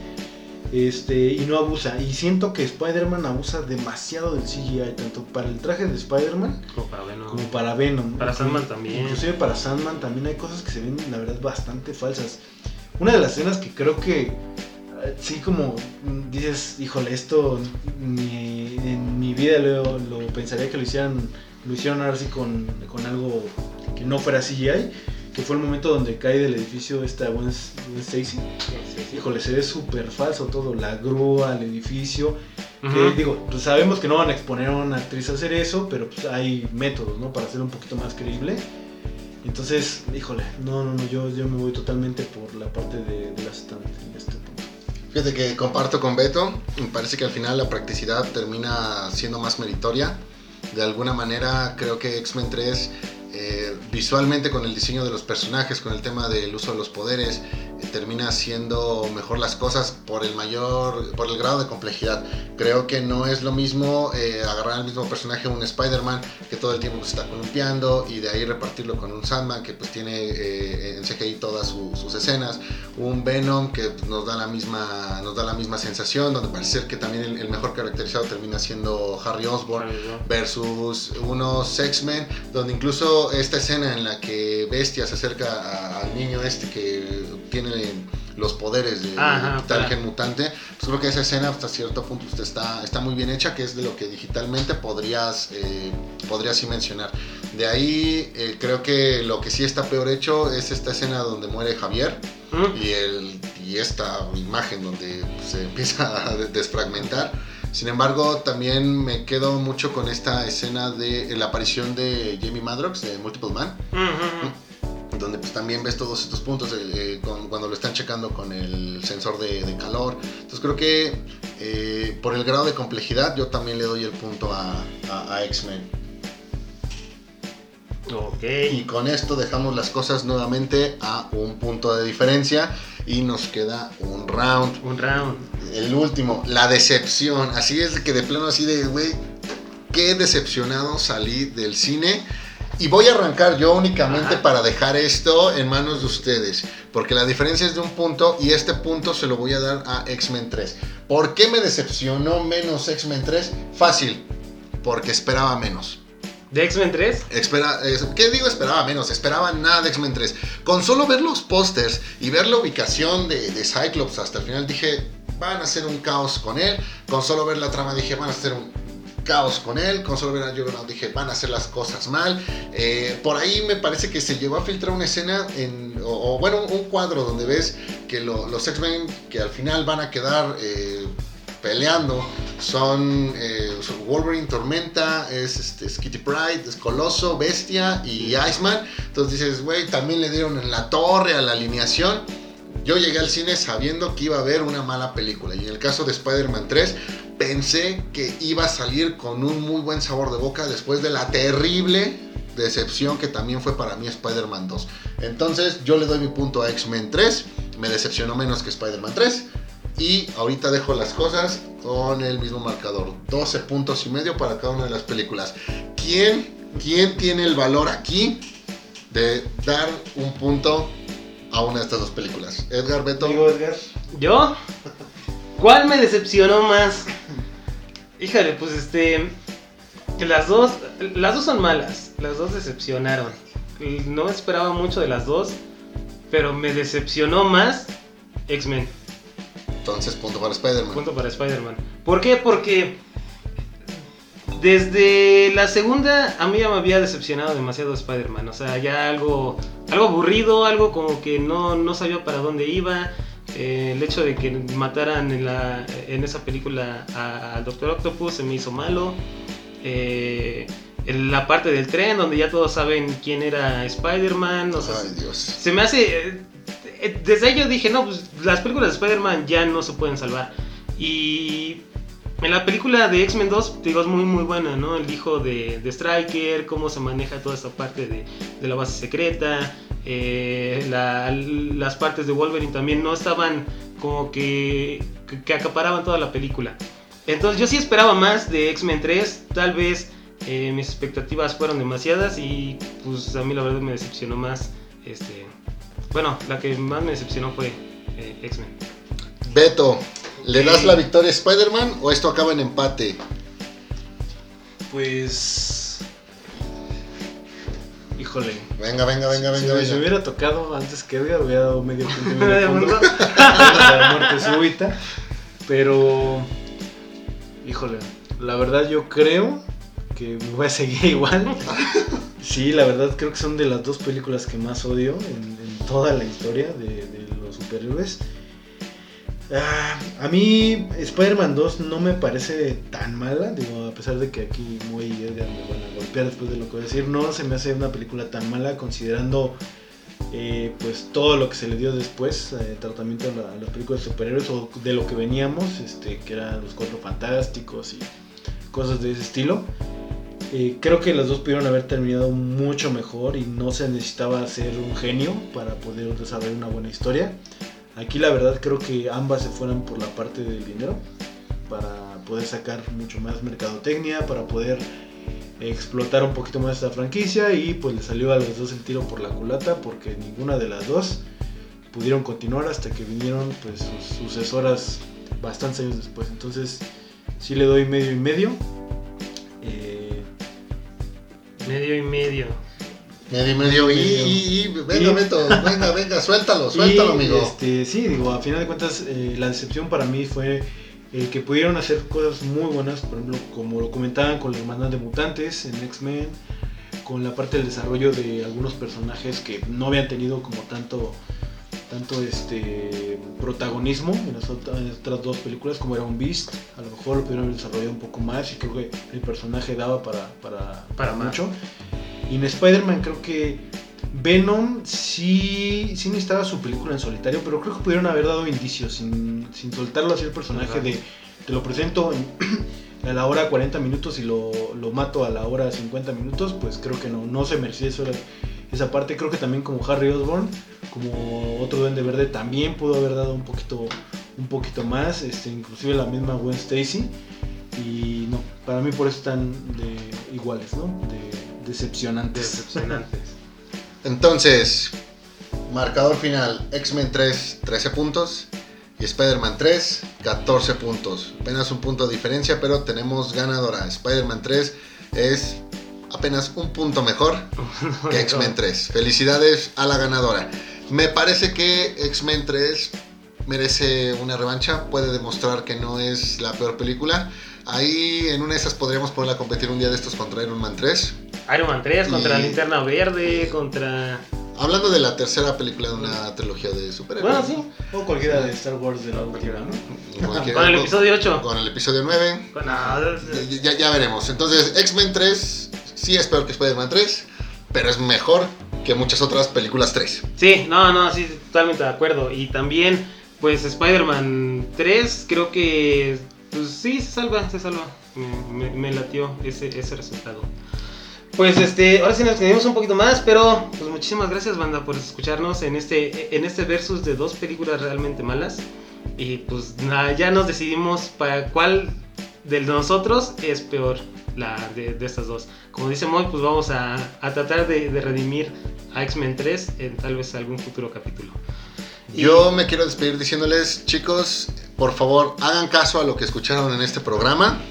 Este, y no abusa. Y siento que Spider-Man abusa demasiado del CGI, tanto para el traje de Spider-Man Como para Venom. como para Venom. Para Sandman también. Inclusive para Sandman también hay cosas que se ven, la verdad, bastante falsas. Una de las escenas que creo que eh, sí como dices, híjole, esto ni en mi vida lo, lo pensaría que lo hicieran, lo hicieron ahora sí con, con algo que no fuera CGI, que fue el momento donde cae del edificio esta Gwen, Stacy. Sí, sí, sí. Híjole, se ve súper falso todo, la grúa, el edificio. Que, Ujú. digo, pues sabemos que no van a exponer a una actriz a hacer eso, pero pues hay métodos, ¿no? Para hacerlo un poquito más creíble. Entonces, híjole, no, no, no, yo, yo me voy totalmente por la parte de, de stand en este punto. Fíjate que comparto con Beto. Me parece que al final la practicidad termina siendo más meritoria. De alguna manera, creo que X-Men 3, eh, visualmente con el diseño de los personajes, con el tema del uso de los poderes, termina haciendo mejor las cosas por el mayor, por el grado de complejidad. Creo que no es lo mismo eh, agarrar al mismo personaje, un Spider-Man, que todo el tiempo se está columpiando, y de ahí repartirlo con un Sandman, que pues tiene eh, en CGI todas su- sus escenas un Venom que pues, nos da la misma nos da la misma sensación donde parece ser que también el, el mejor caracterizado termina siendo Harry Osborn versus unos X-Men donde incluso esta escena en la que Bestia se acerca a- al niño este que tiene los poderes de Ajá, para- gen mutante pues creo que esa escena hasta cierto punto pues, está, está muy bien hecha que es de lo que digitalmente podrías eh, podrías sí mencionar de ahí eh, creo que lo que sí está peor hecho es esta escena donde muere Javier ¿Mm? y, el, y esta imagen donde se empieza (laughs) a desfragmentar. Sin embargo, también me quedo mucho con esta escena de la aparición de Jamie Madrox de Multiple Man, Ujú. Donde pues también ves todos estos puntos eh, eh, con- cuando lo están checando con el sensor de, de calor. Entonces creo que eh, por el grado de complejidad yo también le doy el punto a, a- a X-Men. Ok. Y con esto dejamos las cosas nuevamente a un punto de diferencia y nos queda un round. Un round. El último, la decepción. Así es que de plano así de, güey, qué decepcionado salí del cine. Y voy a arrancar yo únicamente Ajá. para dejar esto en manos de ustedes. Porque la diferencia es de un punto y este punto se lo voy a dar a X-Men 3. ¿Por qué me decepcionó menos X-Men 3? Fácil. Porque esperaba menos. ¿De X-Men 3? Espera, es- ¿Qué digo esperaba menos? Esperaba nada de X-Men 3. Con solo ver los pósters y ver la ubicación de, de Cyclops hasta el final dije, van a hacer un caos con él. Con solo ver la trama dije, van a hacer un caos con él. Con solo ver a Juggernaut dije, van a hacer las cosas mal. Eh, por ahí me parece que se llegó a filtrar una escena, en, o, o, bueno, un cuadro donde ves que lo- los X-Men que al final van a quedar... eh, peleando son eh, Wolverine, Tormenta, es, este, es Kitty Pride, es Coloso, Bestia y Iceman. Entonces dices, güey, también le dieron en la torre a la alineación. Yo llegué al cine sabiendo que iba a haber una mala película. Y en el caso de Spider-Man 3, pensé que iba a salir con un muy buen sabor de boca después de la terrible decepción que también fue para mí Spider-Man 2. Entonces yo le doy mi punto a X-Men 3. Me decepcionó menos que Spider-Man 3. Y ahorita dejo las cosas con el mismo marcador. 12 puntos y medio para cada una de las películas. ¿Quién, quién tiene el valor aquí de dar un punto a una de estas dos películas? Edgar Beto. Digo, Edgar. ¿Yo? ¿Cuál me decepcionó más? Híjole, pues este. que Las dos. Las dos son malas. Las dos decepcionaron. No esperaba mucho de las dos. Pero me decepcionó más X-Men. Entonces, punto para Spider-Man. Punto para Spider-Man. ¿Por qué? Porque desde la segunda a mí ya me había decepcionado demasiado Spider-Man. O sea, ya algo, algo aburrido, algo como que no, no sabía para dónde iba. Eh, el hecho de que mataran en, la, en esa película al Doctor Octopus se me hizo malo. Eh, en la parte del tren donde ya todos saben quién era Spider-Man. O sea, Ay, Dios. se me hace. eh, eh, Desde yo dije, no, pues las películas de Spider-Man ya no se pueden salvar. Y en la película de X-Men 2, te digo, es muy, muy buena, ¿no? El hijo de, de Striker, cómo se maneja toda esta parte de, la base secreta. eh, la- las partes de Wolverine también no estaban como que, que, que acaparaban toda la película. Entonces yo sí esperaba más de X-Men 3, tal vez eh, mis expectativas fueron demasiadas y pues a mí la verdad me decepcionó más este bueno, la que más me decepcionó fue eh, X-Men. Beto, ¿le das la victoria a Spider-Man o esto acaba en empate? Pues. Híjole. Venga, venga, venga, si venga, me venga. hubiera tocado antes que Edgar, hubiera dado medio punto medio (laughs) ¿De punto (laughs) la muerte súbita. Pero. Híjole. La verdad, yo creo que me voy a seguir (laughs) igual. Sí, la verdad, creo que son de las dos películas que más odio en, en toda la historia de, de los superhéroes. Ah, a mí Spider-Man 2 no me parece tan mala, a pesar de que aquí muy Edgar me golpear después de lo que voy a decir, no se me hace una película tan mala considerando eh, pues todo lo que se le dio después, eh, tratamiento a, la- a las películas de superhéroes o de lo que veníamos, este, que eran los cuatro fantásticos y cosas de ese estilo. Eh, creo que las dos pudieron haber terminado mucho mejor y no se necesitaba ser un genio para poder desarrollar una buena historia. Aquí la verdad creo que ambas se fueron por la parte del dinero para poder sacar mucho más mercadotecnia, para poder explotar un poquito más esta franquicia y pues le salió a los dos el tiro por la culata porque ninguna de las dos pudieron continuar hasta que vinieron pues sus sucesoras bastantes años después. Entonces sí le doy medio y medio. Eh, Medio y medio. Medio y medio. Y, Medio. y, y- venga, Y- Beto, venga, venga, suéltalo, (laughs) suéltalo, Y, amigo. Este, sí, digo, a final de cuentas, eh, la decepción para mí fue el que pudieron hacer cosas muy buenas, por ejemplo, como lo comentaban con la hermandad de mutantes en X-Men, con la parte del desarrollo de algunos personajes que no habían tenido como tanto tanto este protagonismo en las, otra- en las otras dos películas como era un Beast a lo mejor lo pudieron haber desarrollado un poco más y creo que el personaje daba para para, Para más. Y en Spider-Man creo que Venom sí, sí necesitaba su película en solitario, pero creo que pudieron haber dado indicios sin, sin soltarlo así el personaje de te lo presento en- (clears throat) a la hora 40 minutos y lo, lo mato a la hora 50 minutos, pues creo que no, no se merecía eso, esa parte. Creo que también como Harry Osborn, como otro Duende Verde, también pudo haber dado un poquito, un poquito más, este, inclusive la misma Gwen Stacy. Y no, para mí por eso están iguales, ¿no? Decepcionantes. Decepcionantes. Entonces, marcador final: X-Men 3, 13 puntos. Y Spider-Man 3, 14 puntos. Apenas un punto de diferencia, pero tenemos ganadora. Spider-Man 3 es apenas un punto mejor (laughs) que X-Men 3. Felicidades a la ganadora. Me parece que X-Men 3 merece una revancha. Puede demostrar que no es la peor película. Ahí en una de esas podríamos ponerla a competir un día de estos contra Iron Man 3. Iron Man 3 contra Y- Linterna Verde, contra... Hablando de la tercera película de una trilogía de superhéroes. Bueno, sí. O cualquiera de Star Wars de la última, ¿no? Cualquiera- Con el episodio 8. Con el episodio 9. Con- no, Ya, ya- ya veremos. Entonces, X-Men 3 sí es peor que Spider-Man 3, pero es mejor que muchas otras películas 3. Sí, no, no, sí, totalmente de acuerdo. Y también, pues Spider-Man 3, creo que, pues sí, se salva, se salva. Me, me- me latió ese, ese resultado. Pues este, ahora sí nos extendimos un poquito más, pero pues muchísimas gracias banda por escucharnos en este, en este versus de dos películas realmente malas. Y pues nada, ya nos decidimos para cuál de nosotros es peor la de, de estas dos. Como dice Moy, pues vamos a, a tratar de, de redimir a X-Men 3 en tal vez algún futuro capítulo. Yo me quiero despedir diciéndoles, chicos, por favor, hagan caso a lo que escucharon en este programa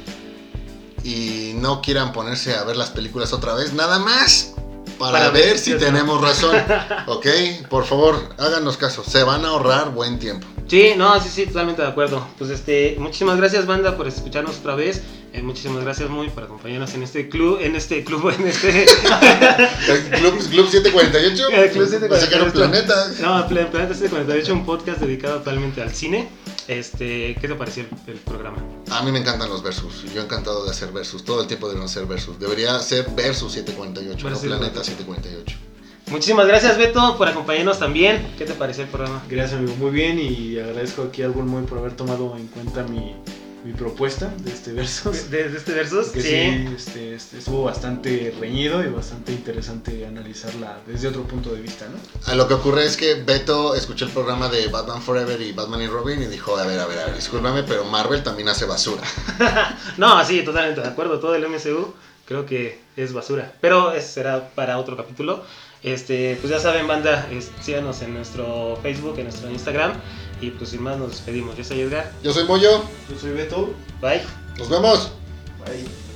y no quieran ponerse a ver las películas otra vez, nada más para, Para ver ver si tenemos razón. (laughs) ¿Ok? Por favor, háganos caso, se van a ahorrar buen tiempo. Sí, no, sí, sí, totalmente de acuerdo. Pues este, muchísimas gracias banda por escucharnos otra vez. Eh, muchísimas gracias muy por acompañarnos en este club, en este club, (laughs) en este... El Club, Club 748. El Club 748. Pensé que era un planeta. No, Plan- Planeta 748, un podcast dedicado totalmente al cine. Este, ¿qué te pareció el, el programa? A mí me encantan los versus. Yo encantado de hacer versus. Todo el tiempo deben hacer versus. Debería ser versus 748, Versus no planeta 748. 748. Muchísimas gracias Beto por acompañarnos también. ¿Qué te pareció el programa? Gracias amigo, muy bien y agradezco aquí al muy por haber tomado en cuenta mi, mi propuesta de este verso. ¿De, de este versus? Que sí, este, este, estuvo bastante reñido y bastante interesante analizarla desde otro punto de vista, ¿no? Ah, Lo que ocurre es que Beto escuchó el programa de Batman Forever y Batman y Robin y dijo, a ver, a ver, a ver, discúlpame, pero Marvel también hace basura. (laughs) No, sí, totalmente de acuerdo. Todo el MCU creo que es basura. Pero eso será para otro capítulo. Este, pues ya saben, banda, es- síganos en nuestro Facebook, en nuestro Instagram. Y pues sin más nos despedimos. Yo soy Edgar. Yo soy Moyo, Yo soy Beto. Bye. nos vemos. Bye.